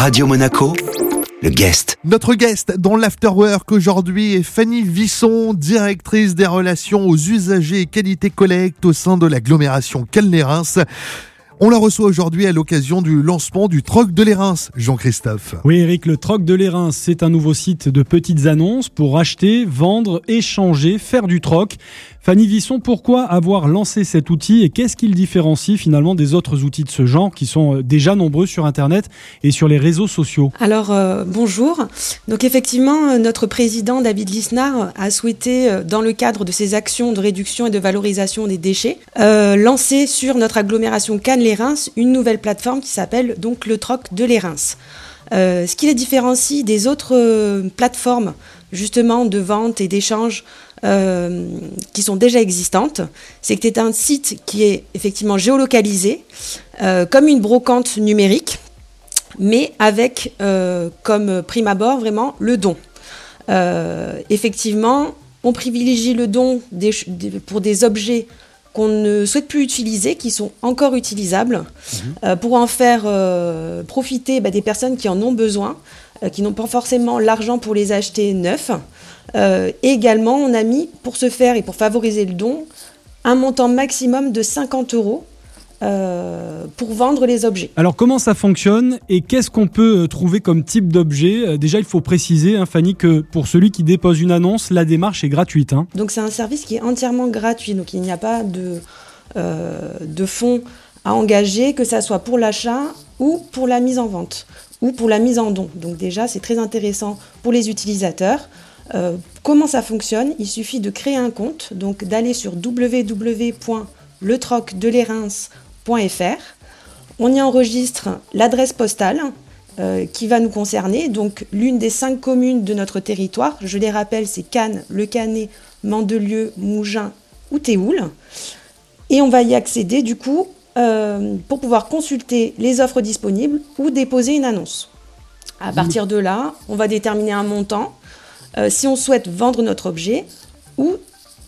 Radio Monaco, le guest. Notre guest dans l'Afterwork aujourd'hui est Fanny Visson, directrice des relations aux usagers et qualité collecte au sein de l'agglomération Calnerins. On la reçoit aujourd'hui à l'occasion du lancement du Troc de l'Érins, Jean-Christophe. Oui, Eric, le Troc de l'Érins, c'est un nouveau site de petites annonces pour acheter, vendre, échanger, faire du troc. Fanny Visson, pourquoi avoir lancé cet outil et qu'est-ce qu'il différencie finalement des autres outils de ce genre qui sont euh, déjà nombreux sur Internet et sur les réseaux sociaux? Alors, euh, bonjour. Donc effectivement, euh, notre président David Lisnard a souhaité, dans le cadre de ses actions de réduction et de valorisation des déchets, lancer sur notre agglomération Cannes-les-Reims une nouvelle plateforme qui s'appelle donc le Troc de les ce qui les différencie des autres plateformes justement de vente et d'échange euh, qui sont déjà existantes. C'est que c'est un site qui est effectivement géolocalisé, euh, comme une brocante numérique, mais avec euh, comme prime abord vraiment le don. effectivement, on privilégie le don pour des objets qu'on ne souhaite plus utiliser, qui sont encore utilisables, mhm. pour en faire profiter bah, des personnes qui en ont besoin, qui n'ont pas forcément l'argent pour les acheter neufs. Euh, également, on a mis, pour ce faire et pour favoriser le don, un montant maximum de 50 euros euh, pour vendre les objets. Alors comment ça fonctionne et qu'est-ce qu'on peut euh, trouver comme type d'objet? Déjà, il faut préciser, hein, Fanny, que pour celui qui dépose une annonce, la démarche est gratuite. Hein. Donc c'est un service qui est entièrement gratuit, donc il n'y a pas de, de fonds à engager, que ça soit pour l'achat ou pour la mise en vente ou pour la mise en don. Donc déjà, c'est très intéressant pour les utilisateurs. Euh, comment ça fonctionne? Il suffit de créer un compte, donc d'aller sur www.letrocdelerinsfr On y enregistre l'adresse postale euh, qui va nous concerner, donc l'une des cinq communes de notre territoire. Je les rappelle, c'est Cannes, Le Canet, Mandelieu, Mougins ou Théoul. Et on va y accéder du coup euh, pour pouvoir consulter les offres disponibles ou déposer une annonce. À partir de là, on va déterminer un montant euh, si on souhaite vendre notre objet ou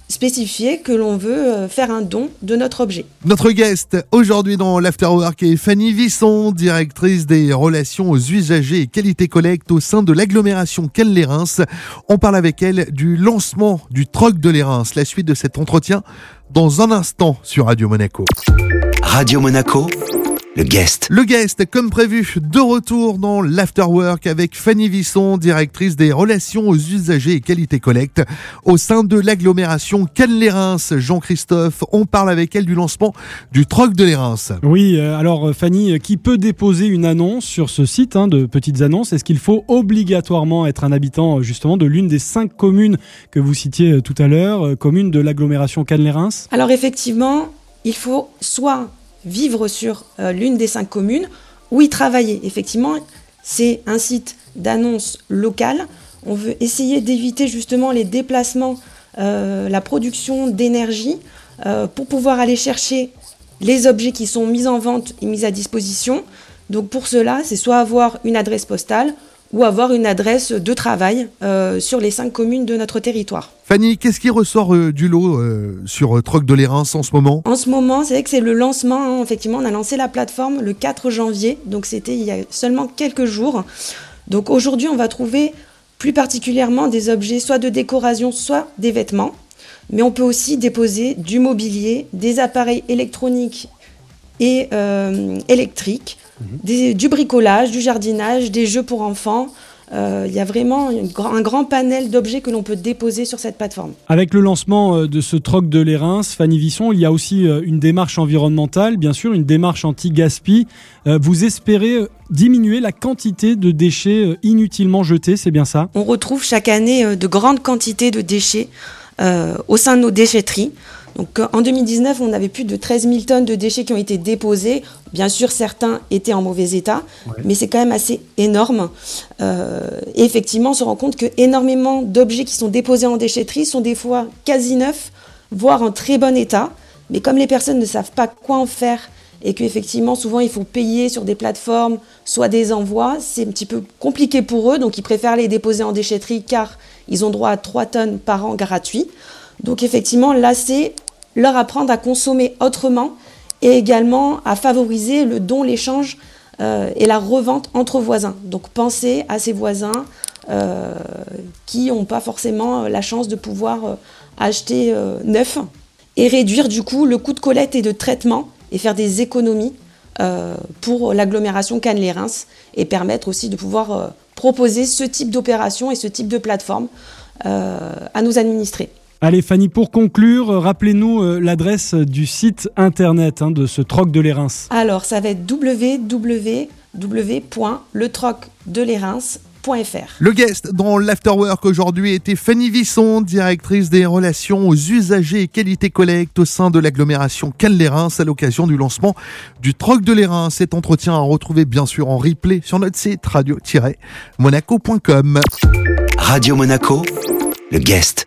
spécifier que l'on veut euh, faire un don de notre objet. Notre guest aujourd'hui dans l'Afterwork est Fanny Visson, directrice des relations aux usagers et qualité collecte au sein de l'agglomération Cannes-les-Reims. On parle avec elle du lancement du troc de les Reims. La suite de cet entretien dans un instant sur Radio Monaco. Radio Monaco le guest. Le guest, comme prévu, de retour dans l'Afterwork avec Fanny Visson, directrice des relations aux usagers et qualité collecte au sein de l'agglomération Cannes-les-Reims. Jean-Christophe, on parle avec elle du lancement du Troc de les Reims. Oui, euh, alors euh, Fanny, euh, qui peut déposer une annonce sur ce site hein, de petites annonces? Est-ce qu'il faut obligatoirement être un habitant justement de l'une des cinq communes que vous citiez tout à l'heure, communes de l'agglomération Cannes-les-Reims Alors effectivement, il faut soit vivre sur euh, l'une des cinq communes ou y travailler. Effectivement, c'est un site d'annonce locale. On veut essayer d'éviter justement les déplacements, euh, la production d'énergie euh, pour pouvoir aller chercher les objets qui sont mis en vente et mis à disposition. Donc pour cela, c'est soit avoir une adresse postale ou avoir une adresse de travail euh, sur les cinq communes de notre territoire. Fanny, qu'est-ce qui ressort euh, du lot euh, sur Troc de l'Érins en ce moment? En ce moment, c'est vrai que c'est le lancement. Hein. effectivement, on a lancé la plateforme le 4 janvier, donc c'était il y a seulement quelques jours. Donc aujourd'hui, on va trouver plus particulièrement des objets soit de décoration, soit des vêtements. Mais on peut aussi déposer du mobilier, des appareils électroniques et électriques, du bricolage, du jardinage, des jeux pour enfants. Euh, il y a vraiment un grand panel d'objets que l'on peut déposer sur cette plateforme. Avec le lancement euh, de ce troc de l'Érins, Fanny Visson, il y a aussi euh, une démarche environnementale, bien sûr, une démarche anti-gaspi. Vous espérez diminuer la quantité de déchets inutilement jetés, c'est bien ça? On retrouve chaque année de grandes quantités de déchets au sein de nos déchetteries. Donc en 2019, on avait plus de 13 000 tonnes de déchets qui ont été déposés. Bien sûr, certains étaient en mauvais état, mais c'est quand même assez énorme. Euh, et effectivement, on se rend compte que énormément d'objets qui sont déposés en déchetterie sont des fois quasi neufs, voire en très bon état. Mais comme les personnes ne savent pas quoi en faire et qu'effectivement, souvent, il faut payer sur des plateformes, soit des envois, c'est un petit peu compliqué pour eux. Donc, ils préfèrent les déposer en déchetterie car ils ont droit à 3 tonnes par an gratuits. Donc effectivement, là, c'est leur apprendre à consommer autrement et également à favoriser le don, l'échange et la revente entre voisins. Donc pensez à ces voisins qui n'ont pas forcément la chance de pouvoir acheter neuf et réduire du coup le coût de collecte et de traitement et faire des économies euh, pour l'agglomération Cannes-les-Reims et permettre aussi de pouvoir euh, proposer ce type d'opération et ce type de plateforme euh, à nos administrés. Allez Fanny, pour conclure, rappelez-nous l'adresse du site internet hein, de ce troc de les Reims. Alors ça va être www.letrocdelesreims.fr le guest dans l'Afterwork aujourd'hui était Fanny Visson, directrice des relations aux usagers et qualité collecte au sein de l'agglomération Cannes-les-Reims à l'occasion du lancement du Troc de l'Airain. Cet entretien à retrouver bien sûr en replay sur notre site radio-monaco.com. Radio Monaco, le guest.